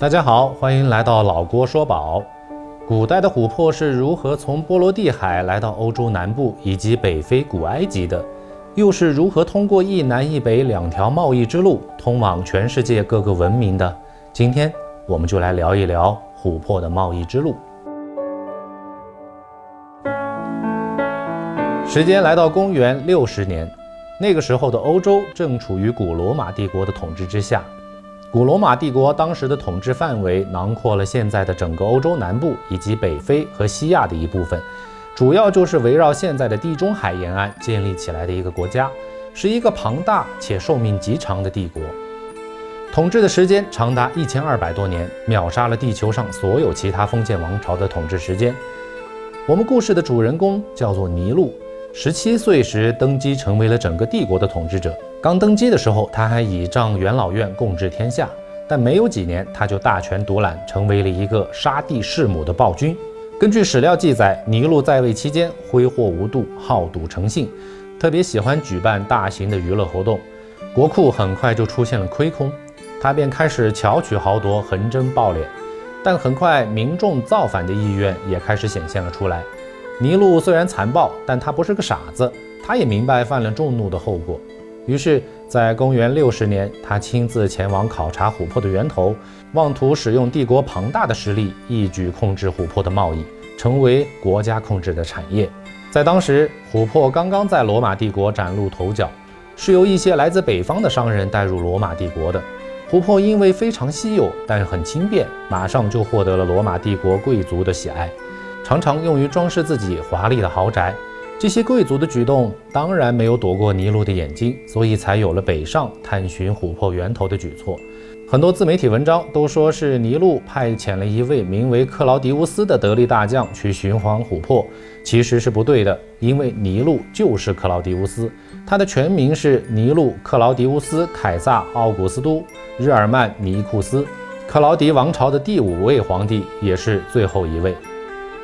大家好，欢迎来到老郭说宝。古代的琥珀是如何从波罗的海来到欧洲南部以及北非古埃及的？又是如何通过一南一北两条贸易之路通往全世界各个文明的？今天我们就来聊一聊琥珀的贸易之路。时间来到公元六十年，那个时候的欧洲正处于古罗马帝国的统治之下。古罗马帝国当时的统治范围囊括了现在的整个欧洲南部以及北非和西亚的一部分，主要就是围绕现在的地中海沿岸建立起来的一个国家，是一个庞大且寿命极长的帝国，统治的时间长达一千二百多年，秒杀了地球上所有其他封建王朝的统治时间。我们故事的主人公叫做尼禄，十七岁时登基成为了整个帝国的统治者。刚登基的时候，他还倚仗元老院共治天下，但没有几年，他就大权独揽，成为了一个杀地弑母的暴君。根据史料记载，尼禄在位期间挥霍无度，好赌成性，特别喜欢举办大型的娱乐活动，国库很快就出现了亏空，他便开始巧取豪夺，横征暴敛。但很快，民众造反的意愿也开始显现了出来。尼禄虽然残暴，但他不是个傻子，他也明白犯了众怒的后果。于是，在公元六十年，他亲自前往考察琥珀的源头，妄图使用帝国庞大的实力，一举控制琥珀的贸易，成为国家控制的产业。在当时，琥珀刚刚在罗马帝国崭露头角，是由一些来自北方的商人带入罗马帝国的。琥珀因为非常稀有，但很轻便，马上就获得了罗马帝国贵族的喜爱，常常用于装饰自己华丽的豪宅。这些贵族的举动当然没有躲过尼禄的眼睛，所以才有了北上探寻琥珀源头的举措。很多自媒体文章都说是尼禄派遣了一位名为克劳迪乌斯的得力大将去寻访琥珀，其实是不对的，因为尼禄就是克劳迪乌斯，他的全名是尼禄·克劳迪乌斯·凯撒·奥古斯都·日耳曼尼库斯，克劳迪王朝的第五位皇帝，也是最后一位。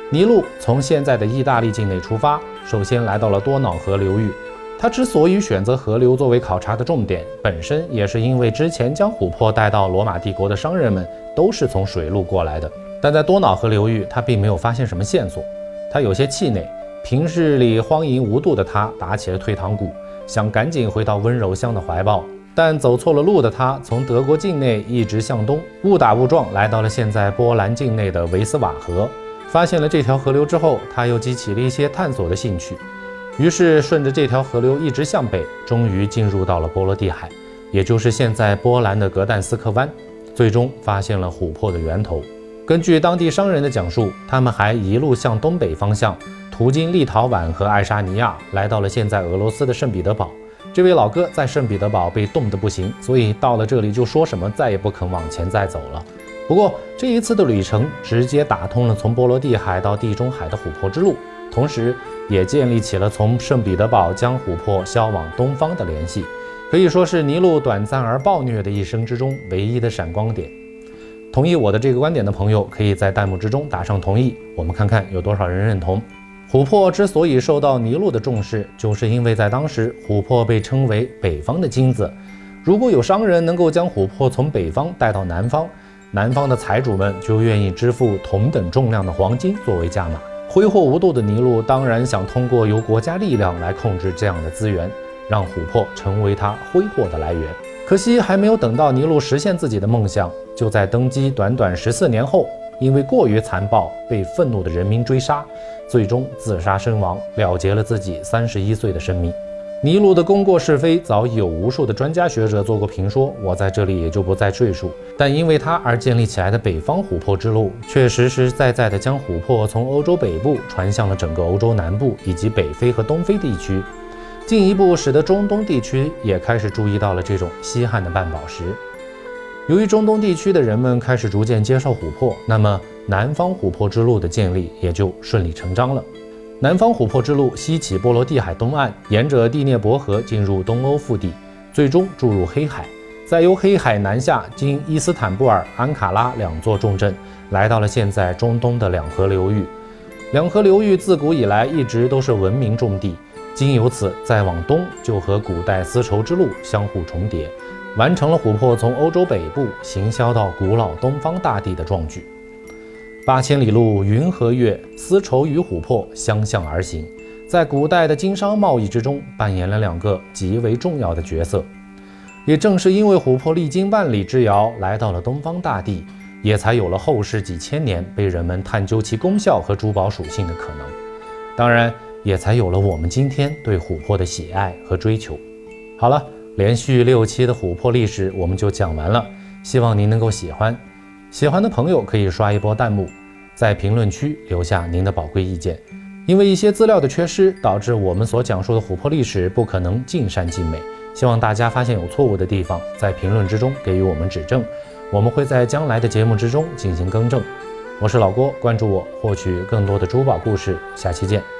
尼禄从现在的意大利境内出发。首先来到了多瑙河流域，他之所以选择河流作为考察的重点，本身也是因为之前将琥珀带到罗马帝国的商人们都是从水路过来的。但在多瑙河流域，他并没有发现什么线索，他有些气馁。平日里荒淫无度的他打起了退堂鼓，想赶紧回到温柔乡的怀抱。但走错了路的他，从德国境内一直向东，误打误撞来到了现在波兰境内的维斯瓦河。发现了这条河流之后，他又激起了一些探索的兴趣，于是顺着这条河流一直向北，终于进入到了波罗的海，也就是现在波兰的格但斯克湾，最终发现了琥珀的源头。根据当地商人的讲述，他们还一路向东北方向，途经立陶宛和爱沙尼亚，来到了现在俄罗斯的圣彼得堡。这位老哥在圣彼得堡被冻得不行，所以到了这里就说什么再也不肯往前再走了。不过这一次的旅程直接打通了从波罗的海到地中海的琥珀之路，同时也建立起了从圣彼得堡将琥珀销往东方的联系，可以说是尼禄短暂而暴虐的一生之中唯一的闪光点。同意我的这个观点的朋友，可以在弹幕之中打上同意，我们看看有多少人认同。琥珀之所以受到尼禄的重视，就是因为在当时琥珀被称为北方的金子，如果有商人能够将琥珀从北方带到南方。南方的财主们就愿意支付同等重量的黄金作为价码。挥霍无度的尼禄当然想通过由国家力量来控制这样的资源，让琥珀成为他挥霍的来源。可惜还没有等到尼禄实现自己的梦想，就在登基短短十四年后，因为过于残暴，被愤怒的人民追杀，最终自杀身亡，了结了自己三十一岁的生命。尼禄的功过是非，早已有无数的专家学者做过评说，我在这里也就不再赘述。但因为他而建立起来的北方琥珀之路，却实实在在地将琥珀从欧洲北部传向了整个欧洲南部以及北非和东非地区，进一步使得中东地区也开始注意到了这种稀罕的半宝石。由于中东地区的人们开始逐渐接受琥珀，那么南方琥珀之路的建立也就顺理成章了。南方琥珀之路西起波罗的海东岸，沿着第聂伯河进入东欧腹地，最终注入黑海，再由黑海南下，经伊斯坦布尔、安卡拉两座重镇，来到了现在中东的两河流域。两河流域自古以来一直都是文明重地，经由此再往东，就和古代丝绸之路相互重叠。完成了琥珀从欧洲北部行销到古老东方大地的壮举。八千里路云和月，丝绸与琥珀相向而行，在古代的经商贸易之中扮演了两个极为重要的角色。也正是因为琥珀历经万里之遥来到了东方大地，也才有了后世几千年被人们探究其功效和珠宝属性的可能。当然，也才有了我们今天对琥珀的喜爱和追求。好了，连续六期的琥珀历史我们就讲完了，希望您能够喜欢。喜欢的朋友可以刷一波弹幕，在评论区留下您的宝贵意见。因为一些资料的缺失，导致我们所讲述的琥珀历史不可能尽善尽美。希望大家发现有错误的地方，在评论之中给予我们指正，我们会在将来的节目之中进行更正。我是老郭，关注我，获取更多的珠宝故事。下期见。